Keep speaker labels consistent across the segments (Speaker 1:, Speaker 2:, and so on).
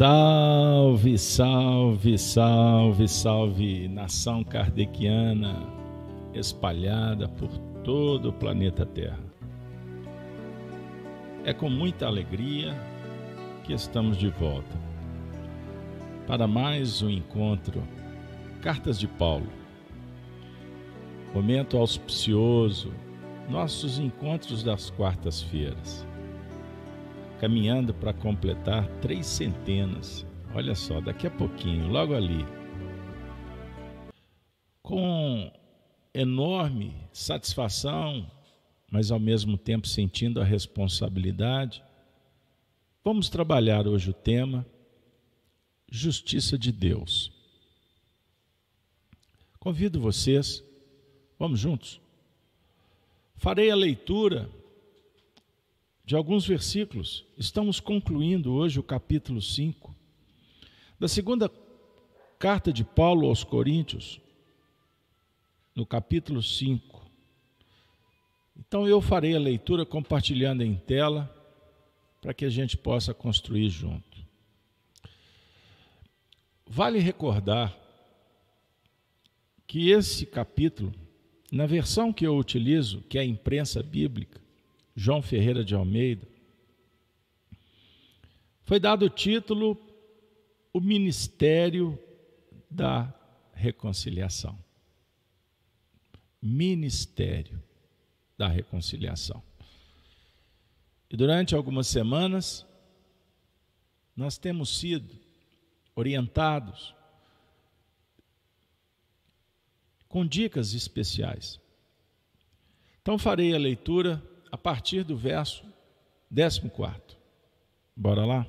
Speaker 1: Salve, salve, salve, salve, nação kardeciana espalhada por todo o planeta Terra. É com muita alegria que estamos de volta para mais um encontro Cartas de Paulo. Momento auspicioso, nossos encontros das quartas-feiras caminhando para completar três centenas. Olha só, daqui a pouquinho, logo ali. Com enorme satisfação, mas ao mesmo tempo sentindo a responsabilidade, vamos trabalhar hoje o tema Justiça de Deus. Convido vocês, vamos juntos. Farei a leitura de alguns versículos. Estamos concluindo hoje o capítulo 5 da segunda carta de Paulo aos Coríntios, no capítulo 5. Então eu farei a leitura compartilhando em tela para que a gente possa construir junto. Vale recordar que esse capítulo, na versão que eu utilizo, que é a imprensa bíblica, João Ferreira de Almeida, foi dado o título O Ministério da Reconciliação. Ministério da Reconciliação. E durante algumas semanas, nós temos sido orientados com dicas especiais. Então, farei a leitura a partir do verso 14. Bora lá?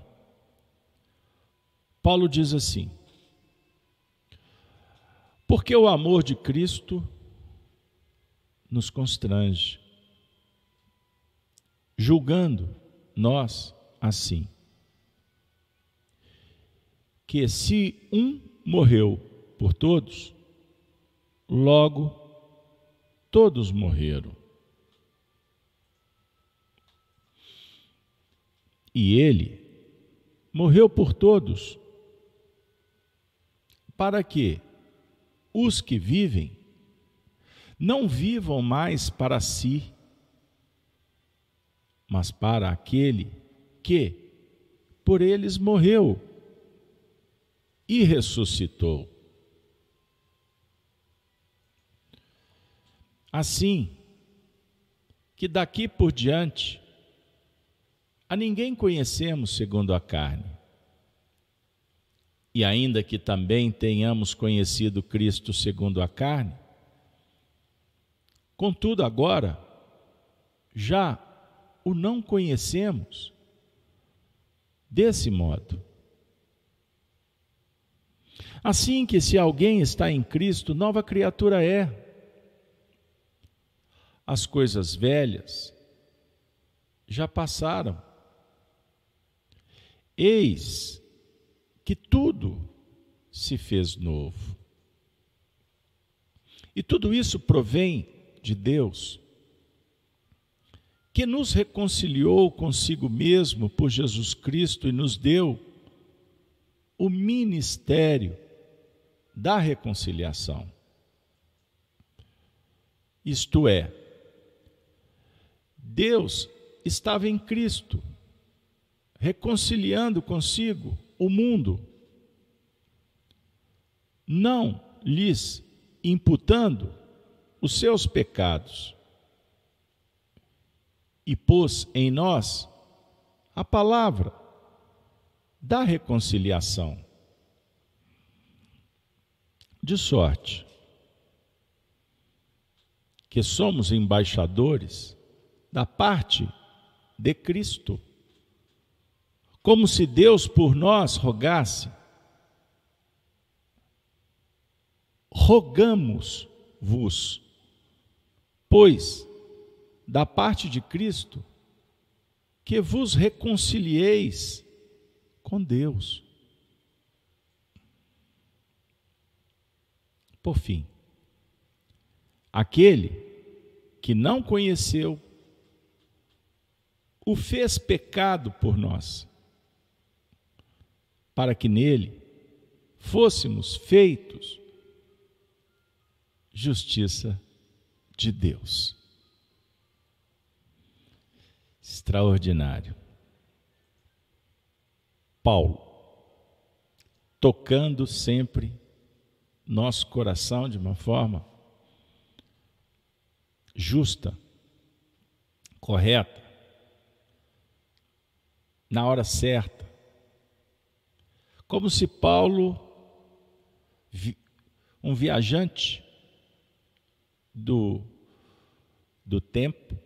Speaker 1: Paulo diz assim: Porque o amor de Cristo nos constrange, julgando nós assim, que se um morreu por todos, logo todos morreram. E ele morreu por todos, para que os que vivem não vivam mais para si, mas para aquele que por eles morreu e ressuscitou. Assim, que daqui por diante a ninguém conhecemos segundo a carne. E ainda que também tenhamos conhecido Cristo segundo a carne, contudo agora já o não conhecemos desse modo. Assim que se alguém está em Cristo, nova criatura é. As coisas velhas já passaram Eis que tudo se fez novo. E tudo isso provém de Deus, que nos reconciliou consigo mesmo por Jesus Cristo e nos deu o ministério da reconciliação. Isto é, Deus estava em Cristo reconciliando consigo o mundo, não lhes imputando os seus pecados, e pôs em nós a palavra da reconciliação. De sorte que somos embaixadores da parte de Cristo como se Deus por nós rogasse. Rogamos-vos, pois, da parte de Cristo, que vos reconcilieis com Deus. Por fim, aquele que não conheceu, o fez pecado por nós para que nele fôssemos feitos justiça de Deus. Extraordinário. Paulo, tocando sempre nosso coração de uma forma justa, correta, na hora certa. Como se Paulo, um viajante do, do tempo,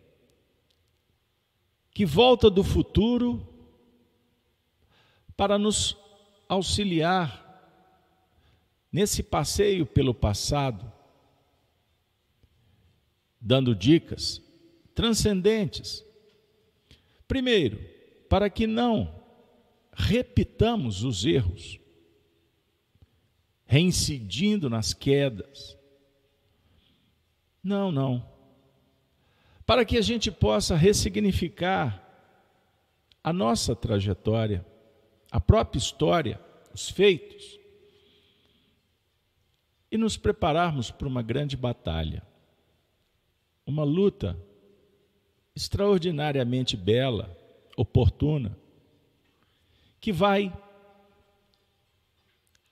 Speaker 1: que volta do futuro para nos auxiliar nesse passeio pelo passado, dando dicas transcendentes. Primeiro, para que não repitamos os erros, reincidindo nas quedas. Não, não. Para que a gente possa ressignificar a nossa trajetória, a própria história, os feitos, e nos prepararmos para uma grande batalha, uma luta extraordinariamente bela, oportuna, que vai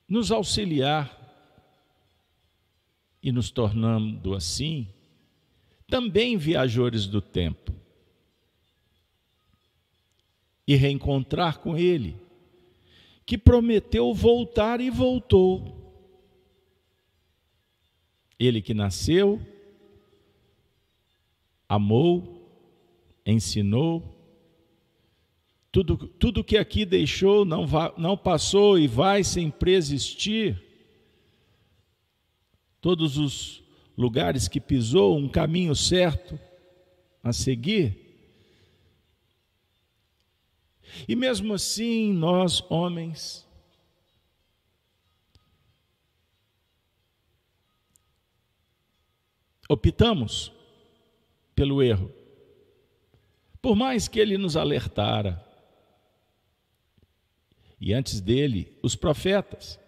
Speaker 1: nos auxiliar e nos tornando assim também viajores do tempo e reencontrar com Ele, que prometeu voltar e voltou. Ele que nasceu, amou, ensinou, tudo, tudo que aqui deixou não, va, não passou e vai sempre existir. Todos os lugares que pisou, um caminho certo a seguir. E mesmo assim, nós, homens, optamos pelo erro. Por mais que ele nos alertara, e antes dele, os profetas,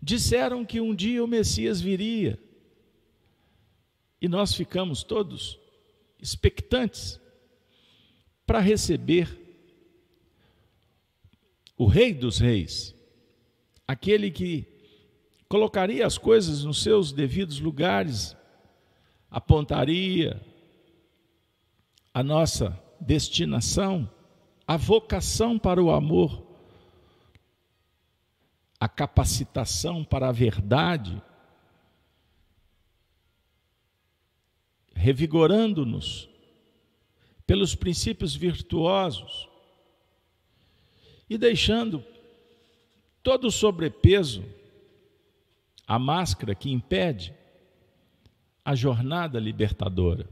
Speaker 1: disseram que um dia o Messias viria. E nós ficamos todos expectantes para receber o Rei dos Reis, aquele que colocaria as coisas nos seus devidos lugares, apontaria a nossa destinação, a vocação para o amor a capacitação para a verdade, revigorando-nos pelos princípios virtuosos e deixando todo o sobrepeso, a máscara que impede a jornada libertadora.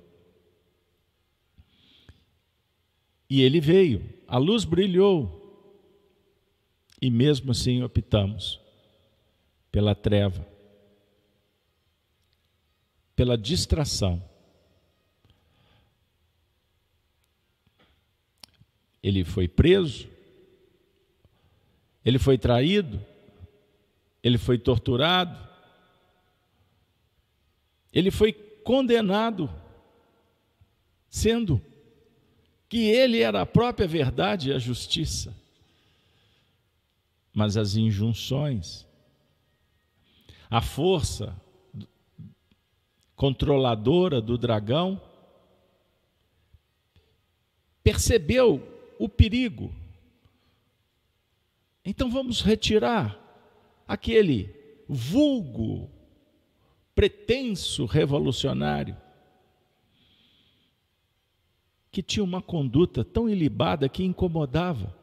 Speaker 1: E ele veio, a luz brilhou, e mesmo assim optamos pela treva, pela distração. Ele foi preso, ele foi traído, ele foi torturado, ele foi condenado, sendo que ele era a própria verdade e a justiça mas as injunções, a força controladora do dragão percebeu o perigo. Então vamos retirar aquele vulgo pretenso revolucionário que tinha uma conduta tão ilibada que incomodava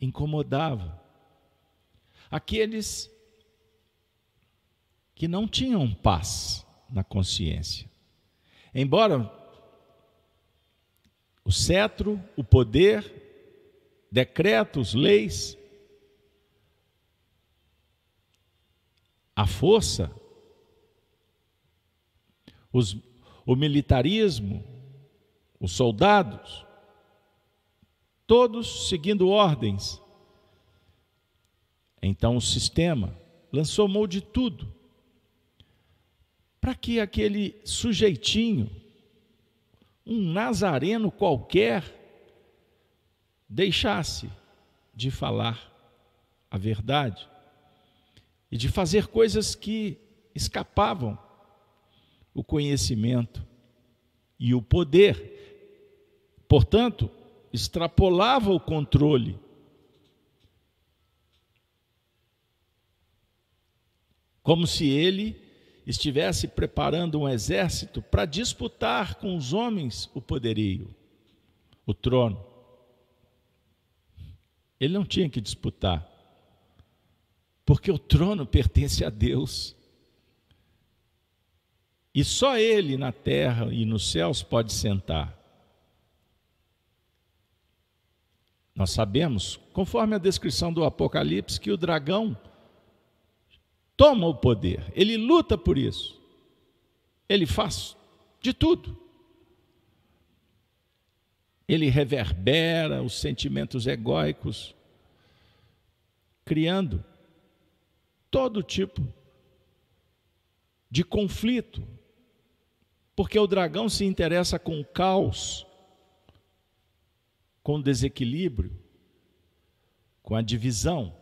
Speaker 1: incomodava. Aqueles que não tinham paz na consciência. Embora o cetro, o poder, decretos, leis, a força, os, o militarismo, os soldados, todos seguindo ordens, Então o sistema lançou mão de tudo para que aquele sujeitinho, um nazareno qualquer, deixasse de falar a verdade e de fazer coisas que escapavam o conhecimento e o poder. Portanto, extrapolava o controle. Como se ele estivesse preparando um exército para disputar com os homens o poderio, o trono. Ele não tinha que disputar, porque o trono pertence a Deus. E só Ele na terra e nos céus pode sentar. Nós sabemos, conforme a descrição do Apocalipse, que o dragão toma o poder, ele luta por isso, ele faz de tudo. Ele reverbera os sentimentos egóicos, criando todo tipo de conflito, porque o dragão se interessa com o caos, com o desequilíbrio, com a divisão,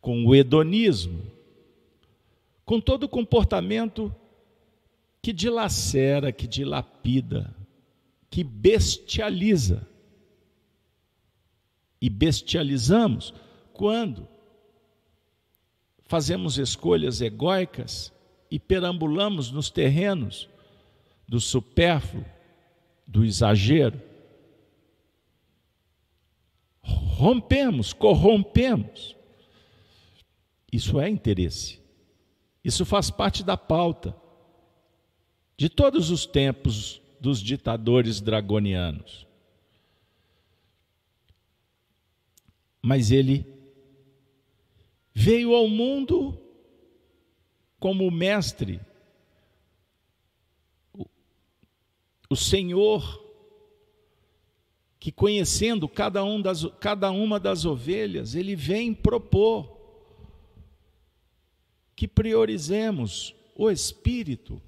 Speaker 1: com o hedonismo, com todo o comportamento que dilacera, que dilapida, que bestializa. E bestializamos quando fazemos escolhas egóicas e perambulamos nos terrenos do supérfluo, do exagero. Rompemos, corrompemos. Isso é interesse. Isso faz parte da pauta de todos os tempos dos ditadores dragonianos. Mas ele veio ao mundo como mestre, o Senhor, que conhecendo cada, um das, cada uma das ovelhas, ele vem propor que priorizemos o Espírito,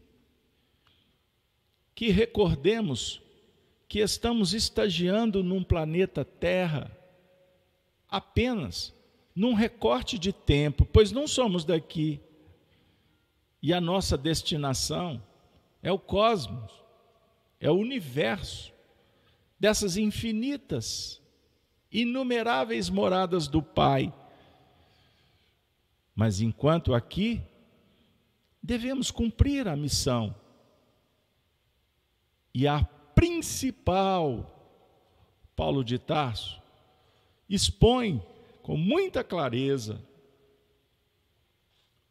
Speaker 1: que recordemos que estamos estagiando num planeta Terra apenas num recorte de tempo, pois não somos daqui. E a nossa destinação é o cosmos, é o universo, dessas infinitas, inumeráveis moradas do Pai. Mas enquanto aqui, devemos cumprir a missão. E a principal, Paulo de Tarso, expõe com muita clareza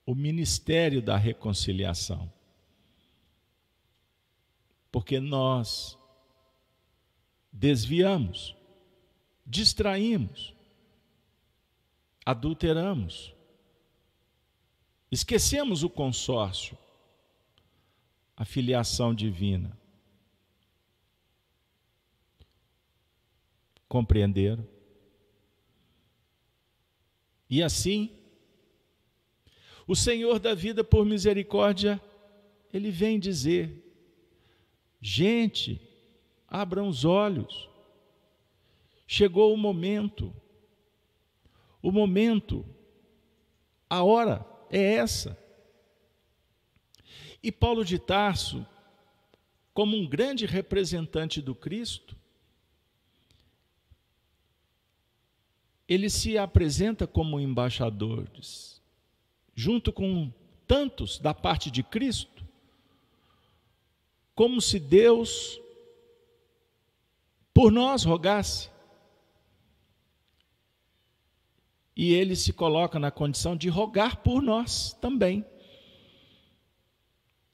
Speaker 1: o ministério da reconciliação. Porque nós desviamos, distraímos, adulteramos, esquecemos o consórcio, a filiação divina. Compreenderam? E assim, o Senhor da vida, por misericórdia, ele vem dizer: gente, abram os olhos, chegou o momento, o momento, a hora é essa. E Paulo de Tarso, como um grande representante do Cristo, ele se apresenta como embaixadores, junto com tantos da parte de Cristo, como se Deus por nós rogasse. E ele se coloca na condição de rogar por nós também.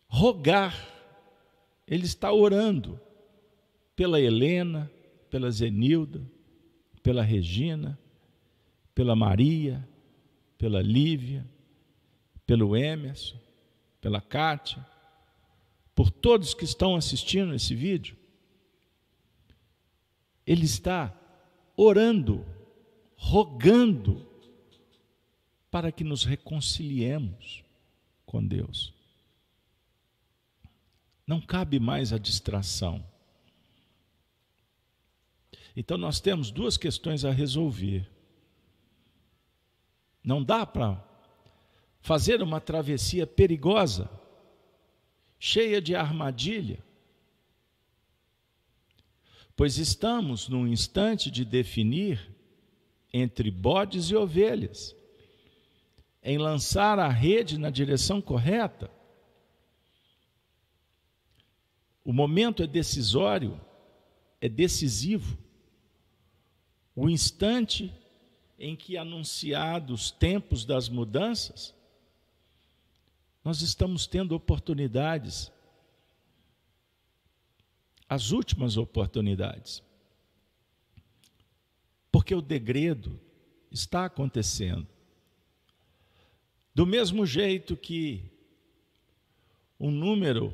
Speaker 1: Rogar, ele está orando pela Helena, pela Zenilda, pela Regina, pela Maria, pela Lívia, pelo Emerson, pela Kátia, por todos que estão assistindo esse vídeo. Ele está orando rogando para que nos reconciliemos com Deus. Não cabe mais a distração. Então nós temos duas questões a resolver. Não dá para fazer uma travessia perigosa, cheia de armadilha, pois estamos num instante de definir entre bodes e ovelhas, em lançar a rede na direção correta. O momento é decisório, é decisivo. O instante em que anunciados tempos das mudanças, nós estamos tendo oportunidades, as últimas oportunidades. Porque o degredo está acontecendo. Do mesmo jeito que um número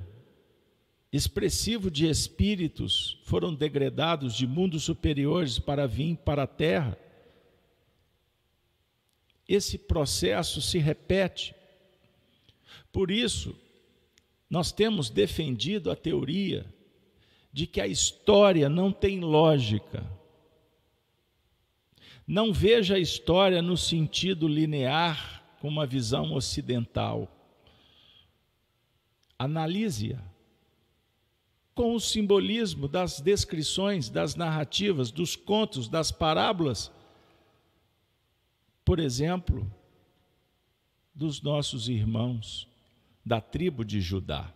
Speaker 1: expressivo de espíritos foram degradados de mundos superiores para vir para a Terra, esse processo se repete. Por isso, nós temos defendido a teoria de que a história não tem lógica. Não veja a história no sentido linear, com uma visão ocidental. Analise-a com o simbolismo das descrições, das narrativas, dos contos, das parábolas, por exemplo, dos nossos irmãos da tribo de Judá,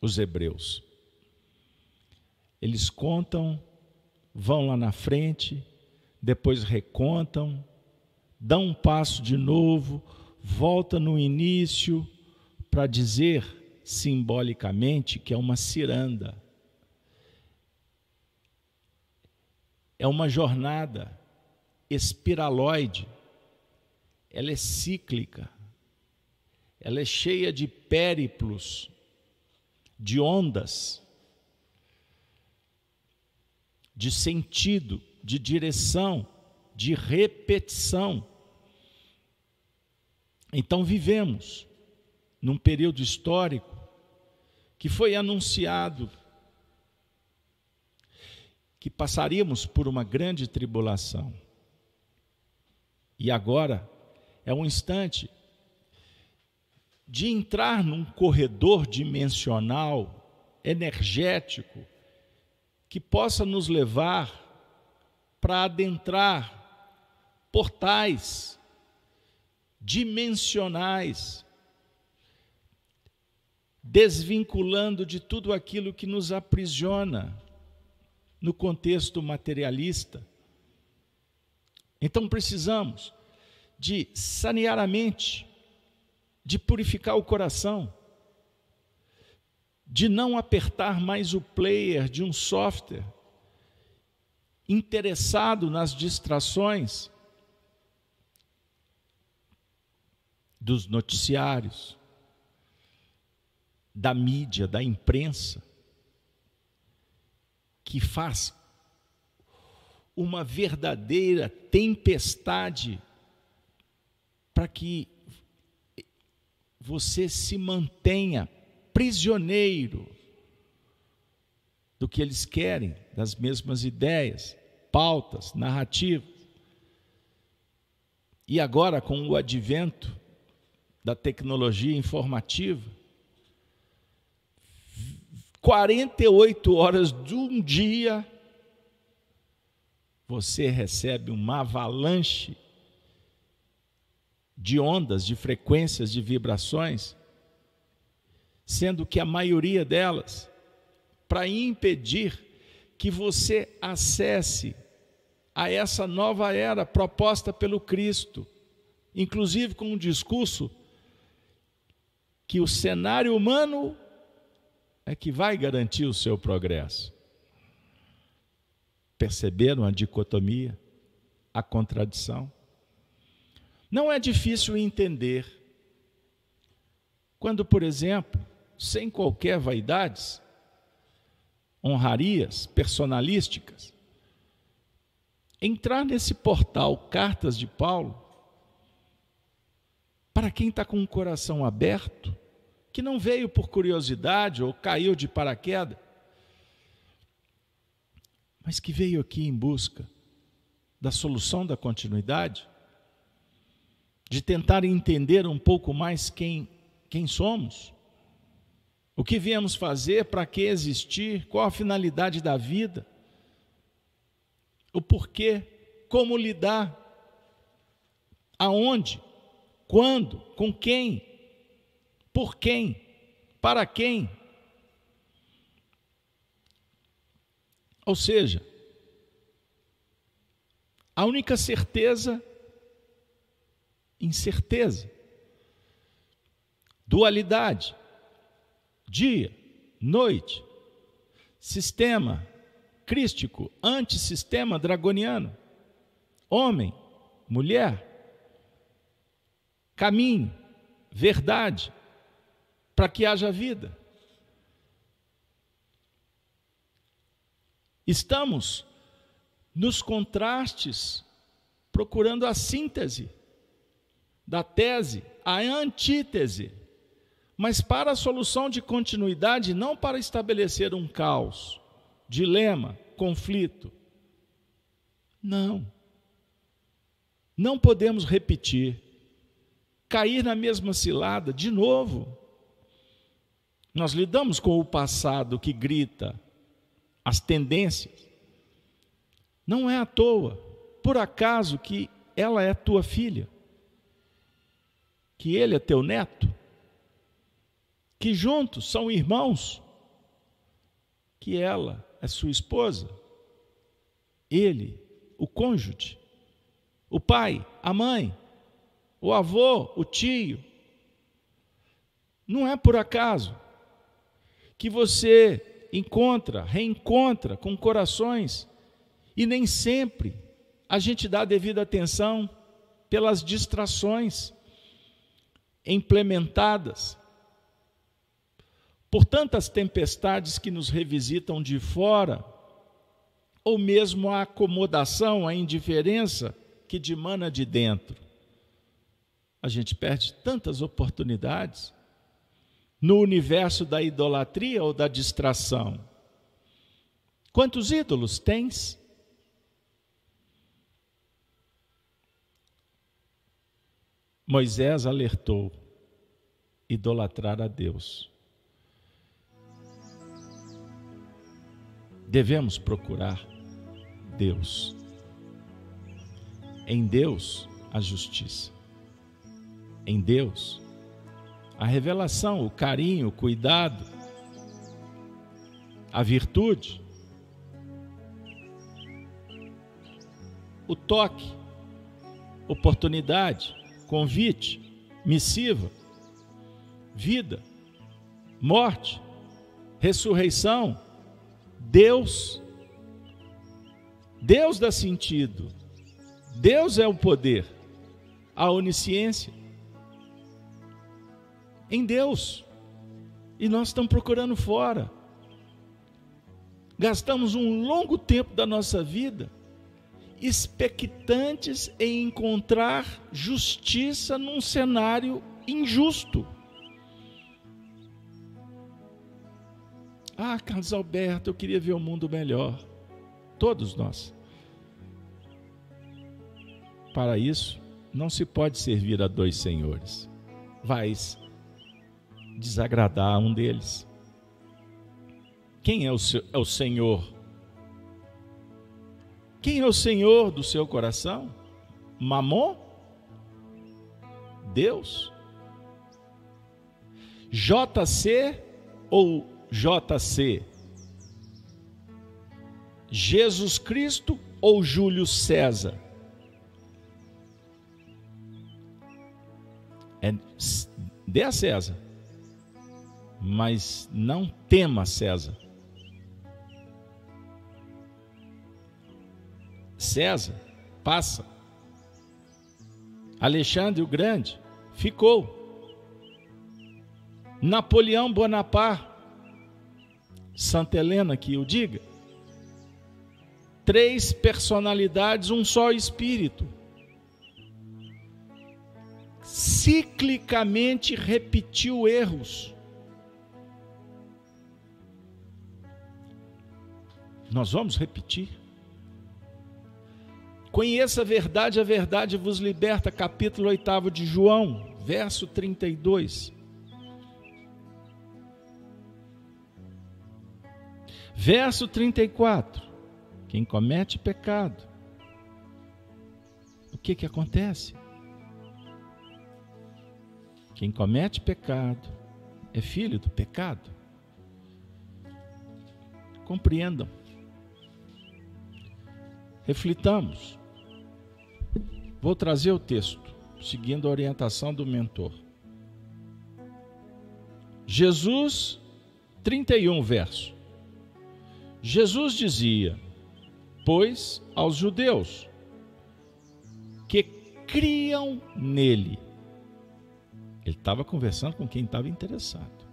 Speaker 1: os hebreus. Eles contam, vão lá na frente, depois recontam, dão um passo de novo, volta no início para dizer simbolicamente que é uma ciranda. É uma jornada espiraloide. Ela é cíclica. Ela é cheia de périplos, de ondas de sentido, de direção, de repetição. Então vivemos num período histórico que foi anunciado que passaríamos por uma grande tribulação. E agora é um instante de entrar num corredor dimensional, energético, que possa nos levar para adentrar portais dimensionais, desvinculando de tudo aquilo que nos aprisiona no contexto materialista. Então precisamos de sanear a mente, de purificar o coração, de não apertar mais o player de um software interessado nas distrações dos noticiários, da mídia, da imprensa, que faz uma verdadeira tempestade para que você se mantenha prisioneiro do que eles querem, das mesmas ideias, pautas, narrativas. E agora, com o advento da tecnologia informativa, 48 horas de um dia, você recebe uma avalanche de ondas, de frequências, de vibrações sendo que a maioria delas para impedir que você acesse a essa nova era proposta pelo Cristo, inclusive com um discurso que o cenário humano é que vai garantir o seu progresso. Perceberam a dicotomia, a contradição? Não é difícil entender quando, por exemplo, sem qualquer vaidades, honrarias personalísticas. entrar nesse portal Cartas de Paulo, para quem está com o coração aberto, que não veio por curiosidade ou caiu de paraquedas, mas que veio aqui em busca da solução da continuidade, de tentar entender um pouco mais quem, quem somos, o que viemos fazer, para que existir, qual a finalidade da vida, o porquê, como lidar, aonde, quando, com quem, por quem, para quem. Ou seja, a única certeza, incerteza, dualidade, dia, noite, sistema crístico, antissistema dragoniano, homem, mulher, caminho, verdade, para que haja vida. Estamos nos contrastes, procurando a síntese da tese, a antítese, mas para a solução de continuidade, não para estabelecer um caos, dilema, conflito. Não. Não podemos repetir cair na mesma cilada de novo. Nós lidamos com o passado que grita, as tendências. Não é à toa, por acaso, que ela é tua filha, que ele é teu neto, que juntos são irmãos, que ela é sua esposa, ele, o cônjuge, o pai, a mãe, o avô, o tio. Não é por acaso que você encontra, reencontra com corações e nem sempre a gente dá devida atenção pelas distrações implementadas por tantas tempestades que nos revisitam de fora, ou mesmo a acomodação, a indiferença que dimana de dentro a gente perde tantas oportunidades no universo da idolatria ou da distração. Quantos ídolos tens? Moisés alertou: idolatrar a Deus. Devemos procurar Deus. Em Deus, a justiça em Deus. A revelação, o carinho, o cuidado, a virtude, o toque, oportunidade, convite, missiva, vida, morte, ressurreição, Deus. Deus dá sentido. Deus é o poder, a onisciência em Deus. E nós estamos procurando fora. Gastamos um longo tempo da nossa vida expectantes em encontrar justiça num cenário injusto. Ah, Carlos Alberto, eu queria ver o mundo melhor. Todos nós. Para isso, não se pode servir a dois senhores. Vais desagradar a um deles. Quem é o, seu, é o Senhor? Quem é o Senhor do seu coração? Mamon? Deus? JC ou JC? Jesus Cristo ou Júlio César? É, dê a César mas não tema César. César passa. Alexandre o Grande ficou. Napoleão Bonaparte, Santa Helena que o diga, três personalidades, um só espírito. Ciclicamente repetiu erros. Nós vamos repetir. Conheça a verdade, a verdade vos liberta, capítulo 8 de João, verso 32. Verso 34. Quem comete pecado, o que que acontece? Quem comete pecado é filho do pecado. Compreendam. Reflitamos. Vou trazer o texto, seguindo a orientação do mentor. Jesus, 31 verso. Jesus dizia: Pois aos judeus que criam nele. Ele estava conversando com quem estava interessado.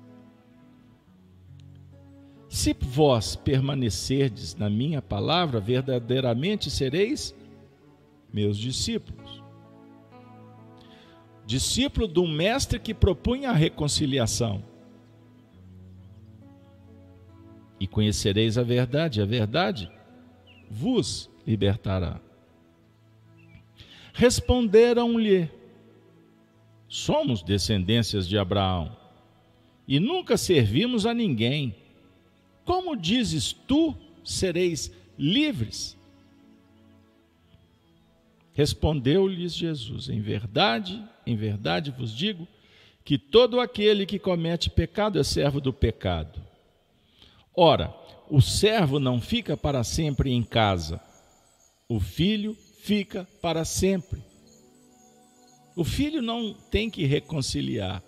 Speaker 1: Se vós permanecerdes na minha palavra, verdadeiramente sereis meus discípulos. Discípulo um mestre que propunha a reconciliação. E conhecereis a verdade, a verdade vos libertará. Responderam-lhe: Somos descendências de Abraão e nunca servimos a ninguém. Como dizes tu, sereis livres? Respondeu-lhes Jesus: Em verdade, em verdade vos digo que todo aquele que comete pecado é servo do pecado. Ora, o servo não fica para sempre em casa, o filho fica para sempre. O filho não tem que reconciliar,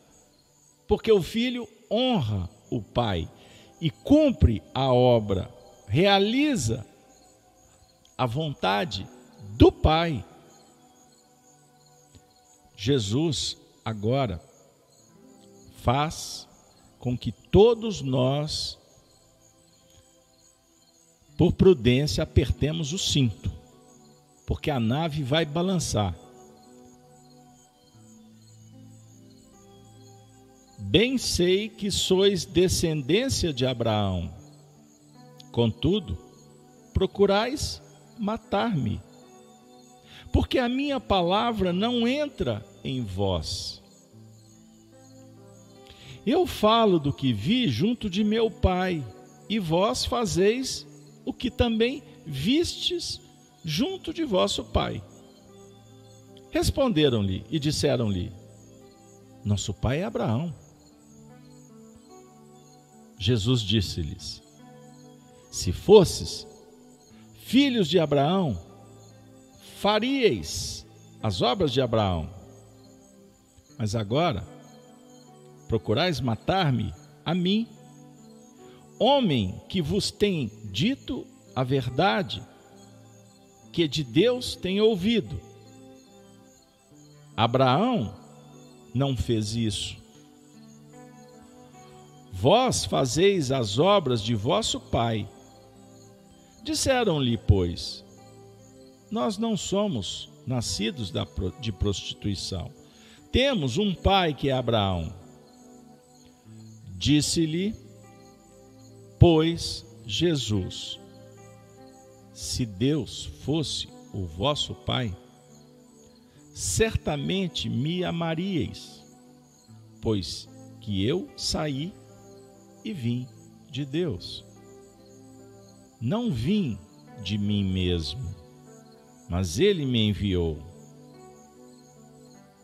Speaker 1: porque o filho honra o pai e cumpre a obra, realiza a vontade do pai. Jesus agora faz com que todos nós, por prudência, apertemos o cinto, porque a nave vai balançar. Bem sei que sois descendência de Abraão, contudo, procurais matar-me porque a minha palavra não entra em vós. Eu falo do que vi junto de meu Pai, e vós fazeis o que também vistes junto de vosso Pai. Responderam-lhe e disseram-lhe: Nosso pai é Abraão. Jesus disse-lhes: Se fosses filhos de Abraão, faríeis as obras de Abraão. Mas agora procurais matar-me a mim, homem que vos tem dito a verdade, que de Deus tem ouvido. Abraão não fez isso. Vós fazeis as obras de vosso pai. Disseram-lhe, pois, nós não somos nascidos de prostituição. Temos um pai que é Abraão. Disse-lhe, pois, Jesus: Se Deus fosse o vosso pai, certamente me amaríeis, pois que eu saí e vim de Deus. Não vim de mim mesmo mas ele me enviou.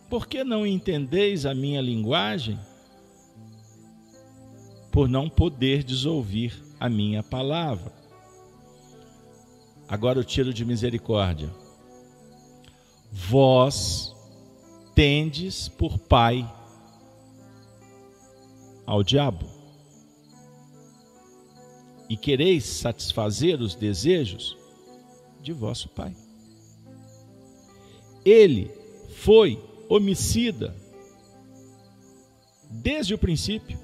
Speaker 1: Por que não entendeis a minha linguagem? Por não poderdes ouvir a minha palavra. Agora o tiro de misericórdia. Vós tendes por pai ao diabo e quereis satisfazer os desejos de vosso pai. Ele foi homicida desde o princípio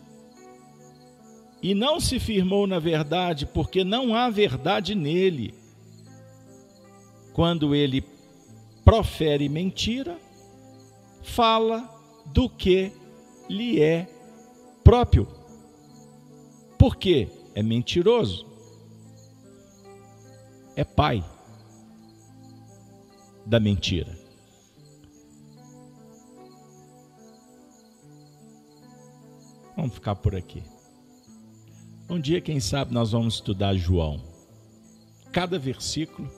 Speaker 1: e não se firmou na verdade porque não há verdade nele. quando ele profere mentira, fala do que lhe é próprio. Por quê? É mentiroso. É pai da mentira. Vamos ficar por aqui. Um dia, quem sabe, nós vamos estudar João. Cada versículo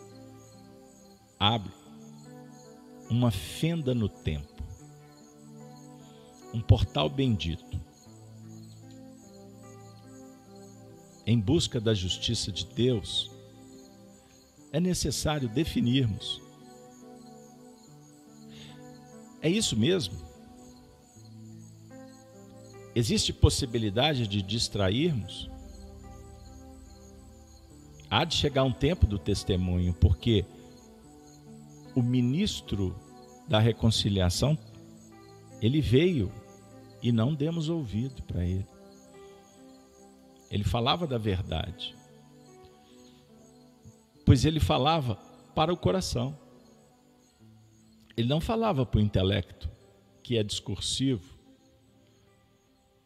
Speaker 1: abre uma fenda no tempo, um portal bendito. Em busca da justiça de Deus, é necessário definirmos. É isso mesmo? Existe possibilidade de distrairmos? Há de chegar um tempo do testemunho, porque o ministro da reconciliação, ele veio e não demos ouvido para ele. Ele falava da verdade, pois ele falava para o coração. Ele não falava para o intelecto, que é discursivo,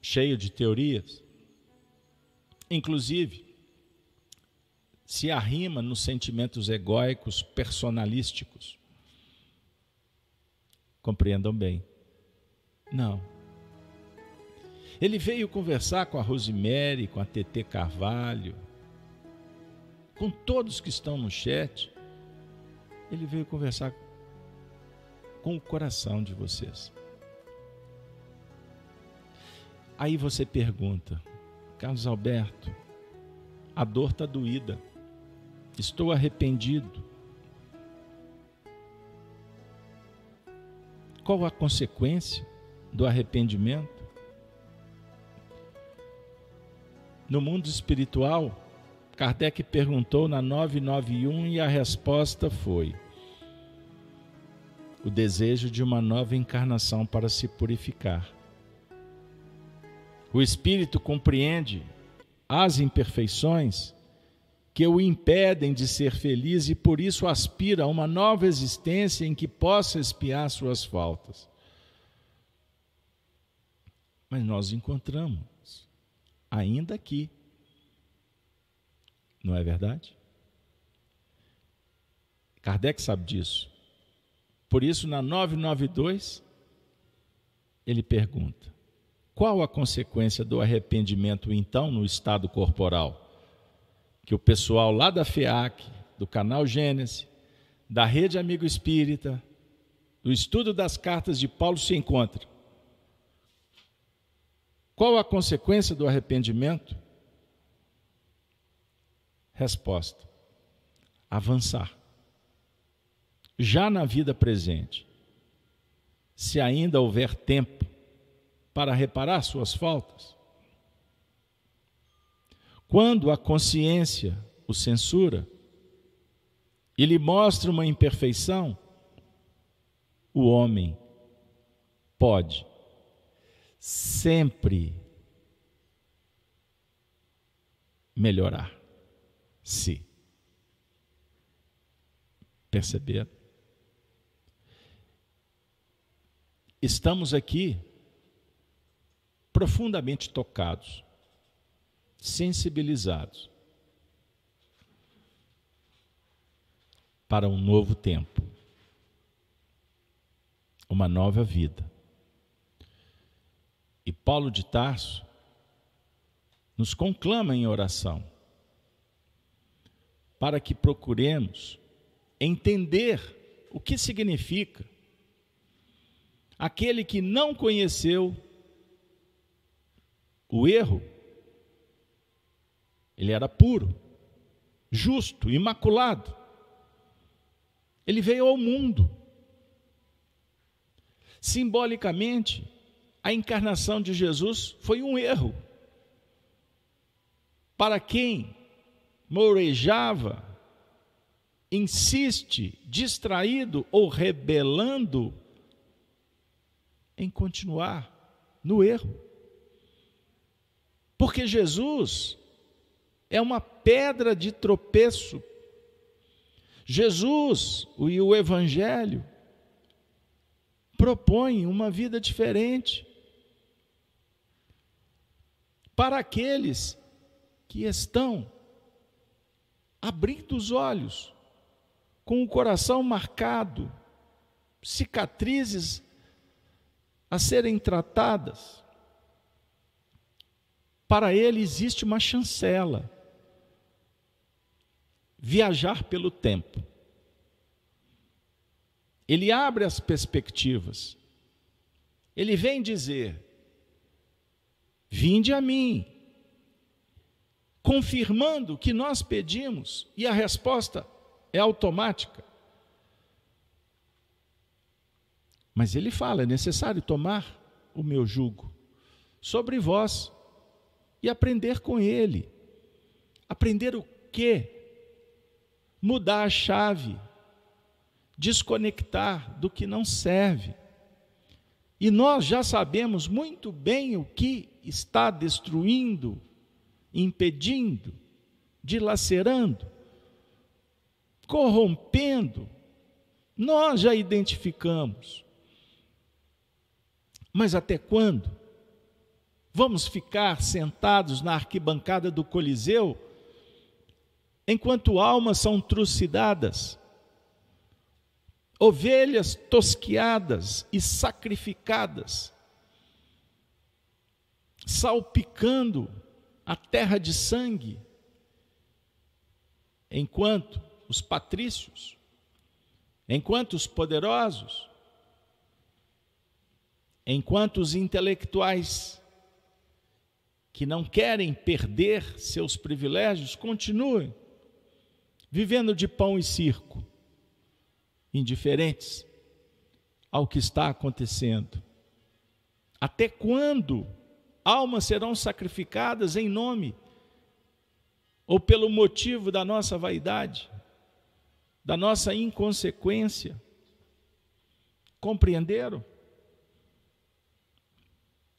Speaker 1: cheio de teorias. Inclusive, se arrima nos sentimentos egóicos personalísticos. Compreendam bem. Não. Ele veio conversar com a Rosemary, com a TT Carvalho, com todos que estão no chat. Ele veio conversar com o coração de vocês. Aí você pergunta, Carlos Alberto, a dor está doída. Estou arrependido. Qual a consequência do arrependimento? No mundo espiritual, Kardec perguntou na 991 e a resposta foi: o desejo de uma nova encarnação para se purificar. O espírito compreende as imperfeições que o impedem de ser feliz e por isso aspira a uma nova existência em que possa expiar suas faltas. Mas nós encontramos ainda aqui. Não é verdade? Kardec sabe disso. Por isso, na 992, ele pergunta: qual a consequência do arrependimento, então, no estado corporal? que o pessoal lá da FEAC, do canal Gênesis, da Rede Amigo Espírita, do estudo das cartas de Paulo se encontra. Qual a consequência do arrependimento? Resposta: avançar. Já na vida presente, se ainda houver tempo para reparar suas faltas, quando a consciência o censura e lhe mostra uma imperfeição, o homem pode sempre melhorar. Se perceber. Estamos aqui profundamente tocados sensibilizados para um novo tempo, uma nova vida. E Paulo de Tarso nos conclama em oração para que procuremos entender o que significa aquele que não conheceu o erro ele era puro, justo, imaculado. Ele veio ao mundo. Simbolicamente, a encarnação de Jesus foi um erro. Para quem mourejava, insiste, distraído ou rebelando em continuar no erro. Porque Jesus é uma pedra de tropeço. Jesus e o Evangelho propõem uma vida diferente para aqueles que estão abrindo os olhos, com o coração marcado, cicatrizes a serem tratadas. Para ele existe uma chancela viajar pelo tempo. Ele abre as perspectivas. Ele vem dizer: Vinde a mim, confirmando que nós pedimos, e a resposta é automática. Mas ele fala: é necessário tomar o meu jugo sobre vós e aprender com ele. Aprender o quê? mudar a chave, desconectar do que não serve. E nós já sabemos muito bem o que está destruindo, impedindo, dilacerando, corrompendo. Nós já identificamos. Mas até quando? Vamos ficar sentados na arquibancada do Coliseu enquanto almas são trucidadas, ovelhas tosquiadas e sacrificadas, salpicando a terra de sangue, enquanto os patrícios, enquanto os poderosos, enquanto os intelectuais que não querem perder seus privilégios continuem vivendo de pão e circo, indiferentes ao que está acontecendo. Até quando almas serão sacrificadas em nome ou pelo motivo da nossa vaidade, da nossa inconsequência? Compreenderam?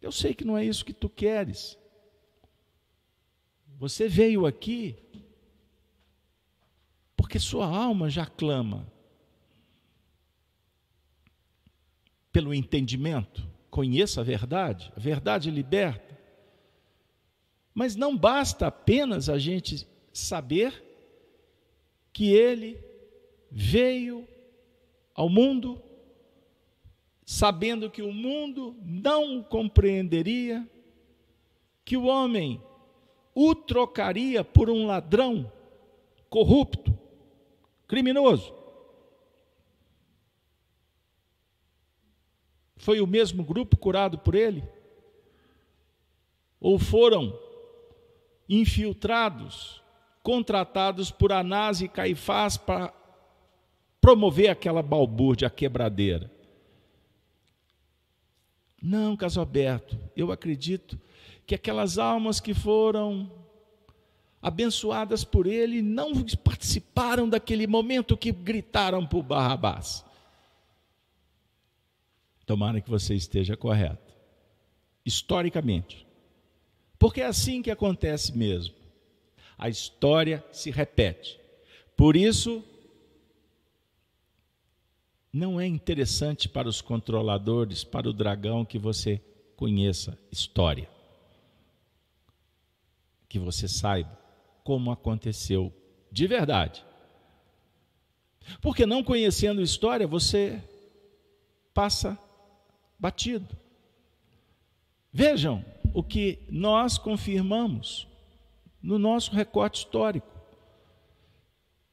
Speaker 1: Eu sei que não é isso que tu queres. Você veio aqui porque sua alma já clama pelo entendimento. Conheça a verdade, a verdade liberta. Mas não basta apenas a gente saber que ele veio ao mundo sabendo que o mundo não o compreenderia, que o homem o trocaria por um ladrão corrupto, criminoso. Foi o mesmo grupo curado por ele? Ou foram infiltrados, contratados por Anás e Caifás para promover aquela balbúrdia, a quebradeira? Não, Casalberto, eu acredito que aquelas almas que foram abençoadas por ele, não participaram daquele momento que gritaram por Barrabás. Tomara que você esteja correto. Historicamente. Porque é assim que acontece mesmo. A história se repete. Por isso, não é interessante para os controladores, para o dragão, que você conheça história. Que você saiba como aconteceu de verdade. Porque não conhecendo história, você passa batido. Vejam o que nós confirmamos no nosso recorte histórico.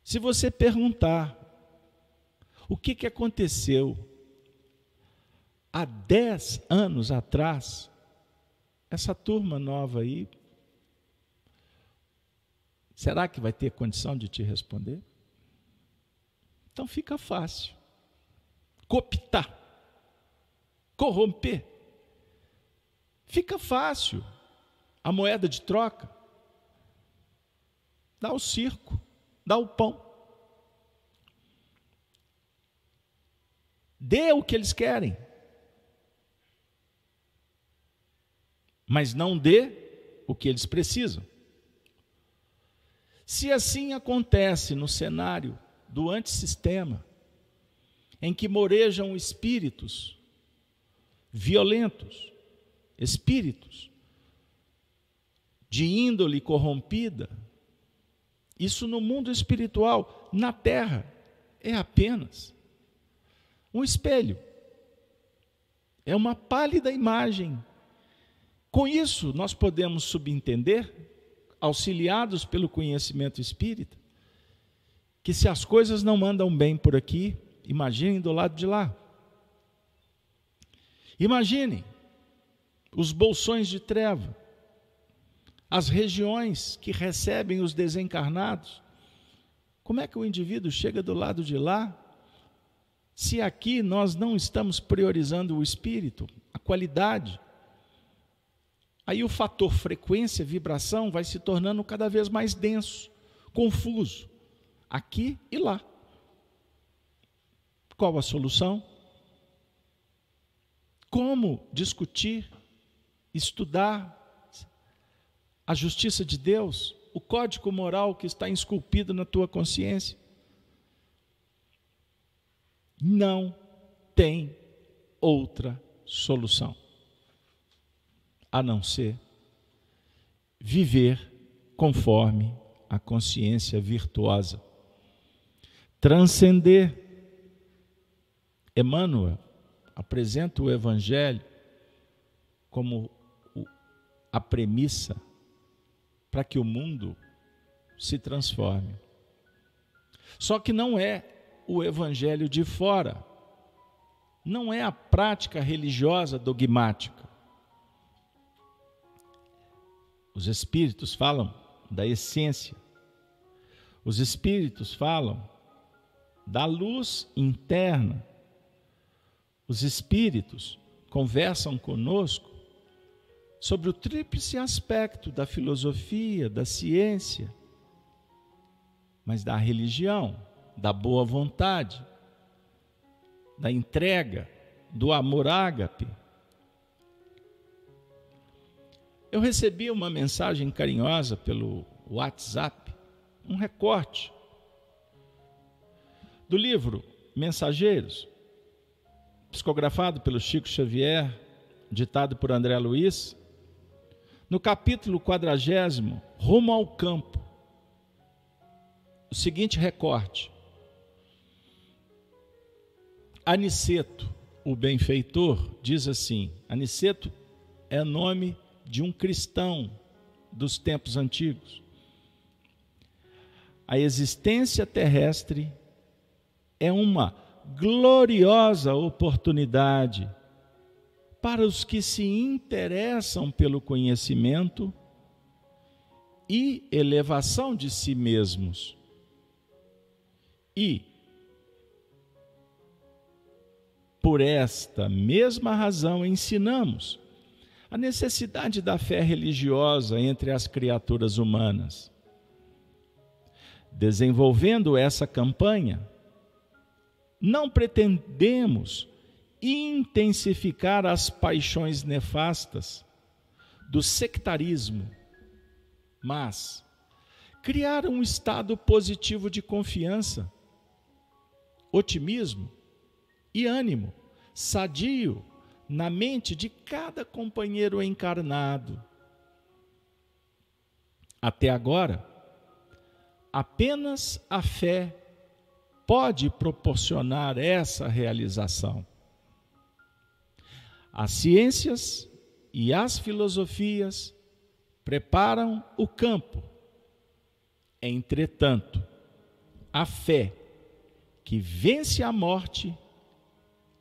Speaker 1: Se você perguntar o que, que aconteceu há dez anos atrás, essa turma nova aí Será que vai ter condição de te responder? Então fica fácil. Cooptar, corromper. Fica fácil. A moeda de troca. Dá o circo, dá o pão. Dê o que eles querem. Mas não dê o que eles precisam. Se assim acontece no cenário do antissistema, em que morejam espíritos violentos, espíritos de índole corrompida. Isso no mundo espiritual, na terra, é apenas um espelho. É uma pálida imagem. Com isso, nós podemos subentender, auxiliados pelo conhecimento espírita, que se as coisas não andam bem por aqui, imaginem do lado de lá. Imaginem os bolsões de treva, as regiões que recebem os desencarnados. Como é que o indivíduo chega do lado de lá se aqui nós não estamos priorizando o espírito, a qualidade? Aí o fator frequência, vibração vai se tornando cada vez mais denso, confuso aqui e lá. Qual a solução? Como discutir, estudar a justiça de Deus, o código moral que está esculpido na tua consciência? Não tem outra solução a não ser viver conforme a consciência virtuosa transcender. Emmanuel apresenta o Evangelho como a premissa para que o mundo se transforme. Só que não é o Evangelho de fora, não é a prática religiosa dogmática. Os Espíritos falam da essência, os Espíritos falam da luz interna. Os espíritos conversam conosco sobre o tríplice aspecto da filosofia, da ciência, mas da religião, da boa vontade, da entrega, do amor ágape. Eu recebi uma mensagem carinhosa pelo WhatsApp, um recorte do livro Mensageiros, psicografado pelo Chico Xavier, ditado por André Luiz, no capítulo quadragésimo, Rumo ao Campo, o seguinte recorte. Aniceto, o benfeitor, diz assim: Aniceto é nome de um cristão dos tempos antigos. A existência terrestre é uma gloriosa oportunidade para os que se interessam pelo conhecimento e elevação de si mesmos. E, por esta mesma razão, ensinamos a necessidade da fé religiosa entre as criaturas humanas. Desenvolvendo essa campanha, não pretendemos intensificar as paixões nefastas do sectarismo, mas criar um estado positivo de confiança, otimismo e ânimo sadio na mente de cada companheiro encarnado. Até agora, apenas a fé pode proporcionar essa realização. As ciências e as filosofias preparam o campo. Entretanto, a fé que vence a morte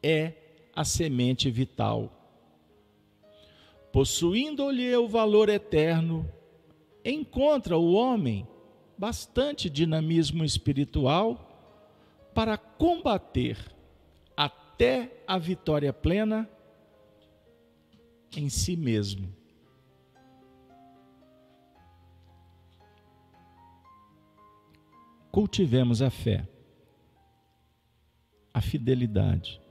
Speaker 1: é a semente vital. Possuindo-lhe o valor eterno, encontra o homem bastante dinamismo espiritual para combater até a vitória plena em si mesmo. Cultivemos a fé, a fidelidade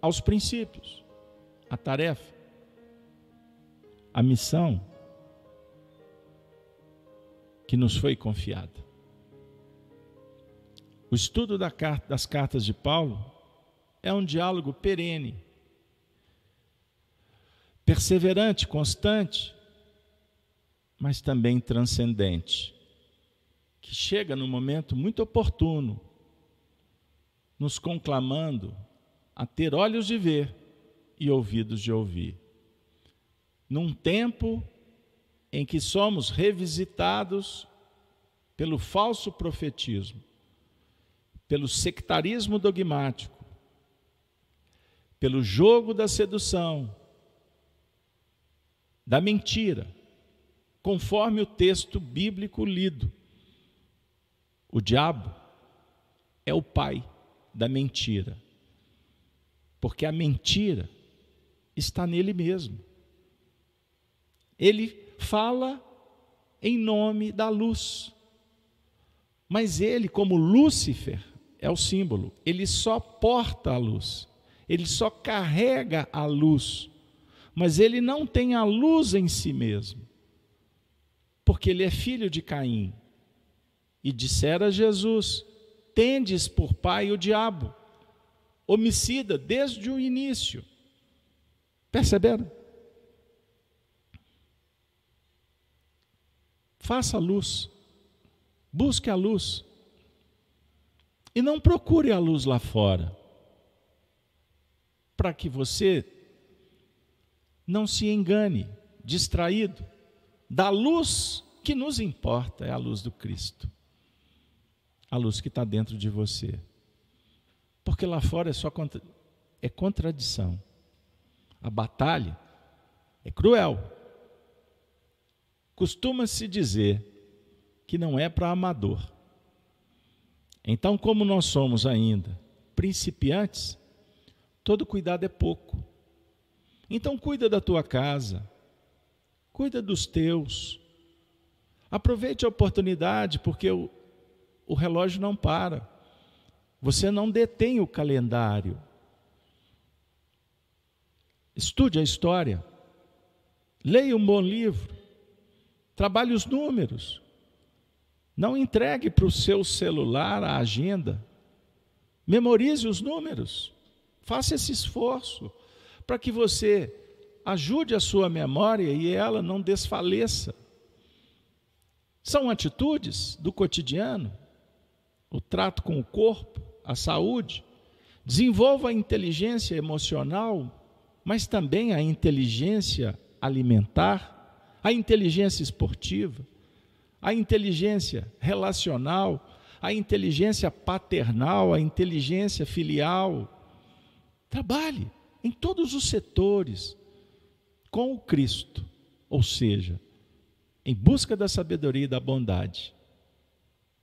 Speaker 1: aos princípios, a tarefa, a missão que nos foi confiada. O estudo das cartas de Paulo é um diálogo perene, perseverante, constante, mas também transcendente, que chega no momento muito oportuno, nos conclamando a ter olhos de ver e ouvidos de ouvir. Num tempo em que somos revisitados pelo falso profetismo, pelo sectarismo dogmático, pelo jogo da sedução, da mentira, conforme o texto bíblico lido. O diabo é o pai da mentira, porque a mentira está nele mesmo. Ele fala em nome da luz, mas ele, como Lúcifer, é o símbolo, ele só porta a luz, ele só carrega a luz, mas ele não tem a luz em si mesmo, porque ele é filho de Caim. E dissera Jesus: Tendes por pai o diabo, homicida desde o início. Perceberam? Faça a luz, busque a luz. E não procure a luz lá fora, para que você não se engane, distraído, da luz que nos importa, é a luz do Cristo, a luz que está dentro de você. Porque lá fora é só contra, é contradição. A batalha é cruel. Costuma-se dizer que não é para amador. Então, como nós somos ainda principiantes, todo cuidado é pouco. Então, cuida da tua casa, cuida dos teus. Aproveite a oportunidade, porque o, o relógio não para. Você não detém o calendário. Estude a história. Leia um bom livro. Trabalhe os números. Não entregue para o seu celular a agenda. Memorize os números. Faça esse esforço para que você ajude a sua memória e ela não desfaleça. São atitudes do cotidiano, o trato com o corpo, a saúde. Desenvolva a inteligência emocional, mas também a inteligência alimentar a inteligência esportiva, a inteligência relacional, a inteligência paternal, a inteligência filial. Trabalhe em todos os setores com o Cristo, ou seja, em busca da sabedoria e da bondade.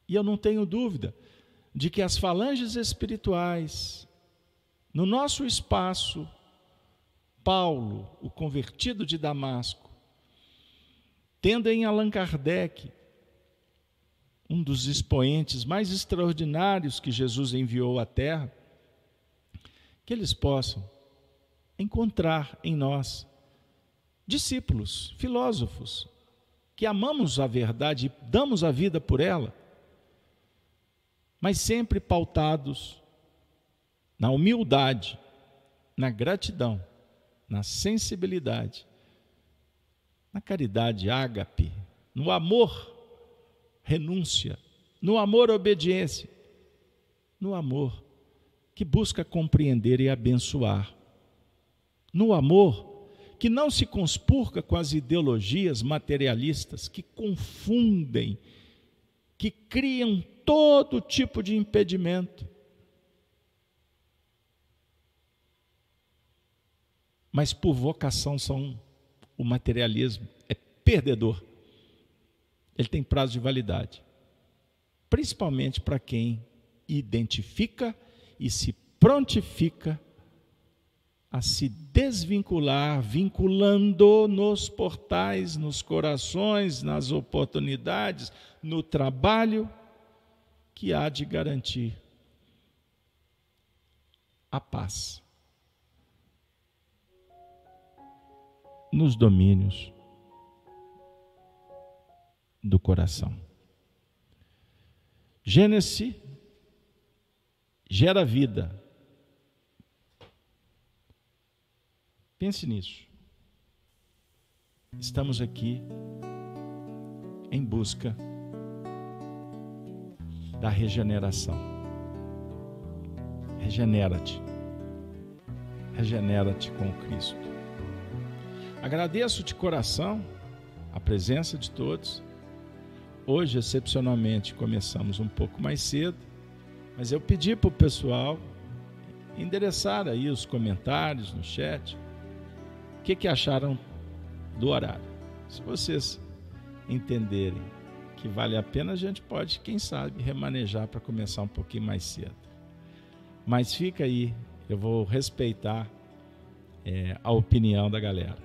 Speaker 1: E eu não tenho dúvida de que as falanges espirituais, no nosso espaço, Paulo, o convertido de Damasco, tendo em Allan Kardec, um dos expoentes mais extraordinários que Jesus enviou à Terra, que eles possam encontrar em nós discípulos, filósofos, que amamos a verdade e damos a vida por ela, mas sempre pautados na humildade, na gratidão, na sensibilidade na caridade ágape, no amor renúncia, no amor obediência, no amor que busca compreender e abençoar, no amor que não se conspurca com as ideologias materialistas que confundem, que criam todo tipo de impedimento. Mas por vocação são o materialismo é perdedor. Ele tem prazo de validade. Principalmente para quem identifica e se prontifica a se desvincular, vinculando nos portais, nos corações, nas oportunidades, no trabalho que há de garantir a paz. nos domínios do coração. Gênesis gera vida. Pense nisso. Estamos aqui em busca da regeneração. Regenera-te. Regenera-te com Cristo. Agradeço de coração a presença de todos. Hoje, excepcionalmente, começamos um pouco mais cedo, mas eu pedi para o pessoal endereçar aí os comentários no chat. O que, que acharam do horário? Se vocês entenderem que vale a pena, a gente pode, quem sabe, remanejar para começar um pouquinho mais cedo. Mas fica aí, eu vou respeitar é, a opinião da galera,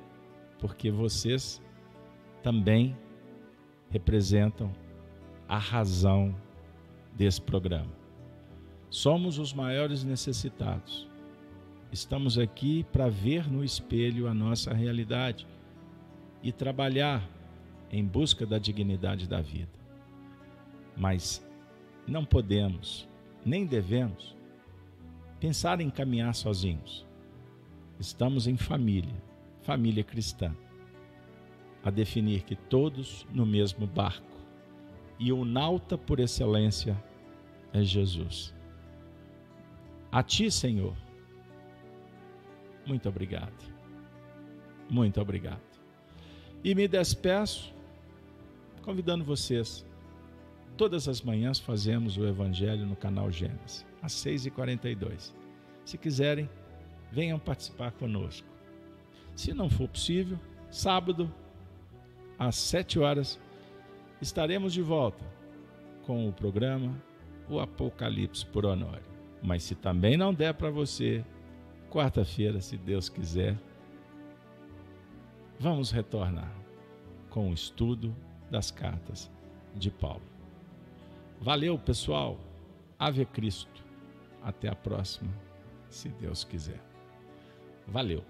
Speaker 1: porque vocês também representam a razão desse programa. Somos os maiores necessitados. Estamos aqui para ver no espelho a nossa realidade e trabalhar em busca da dignidade da vida. Mas não podemos, nem devemos, pensar em caminhar sozinhos. Estamos em família, família cristã, a definir que todos no mesmo barco. E o nauta por excelência é Jesus. A ti, Senhor, muito obrigado. Muito obrigado. E me despeço convidando vocês. Todas as manhãs fazemos o Evangelho no canal Gênesis, às 6h42. Se quiserem, venham participar conosco. Se não for possível, sábado, às 7 horas, estaremos de volta com o programa O Apocalipse por Honório. Mas se também não der para você, quarta-feira, se Deus quiser, vamos retornar com o estudo das cartas de Paulo. Valeu, pessoal. Ave Cristo. Até a próxima, se Deus quiser. Valeu.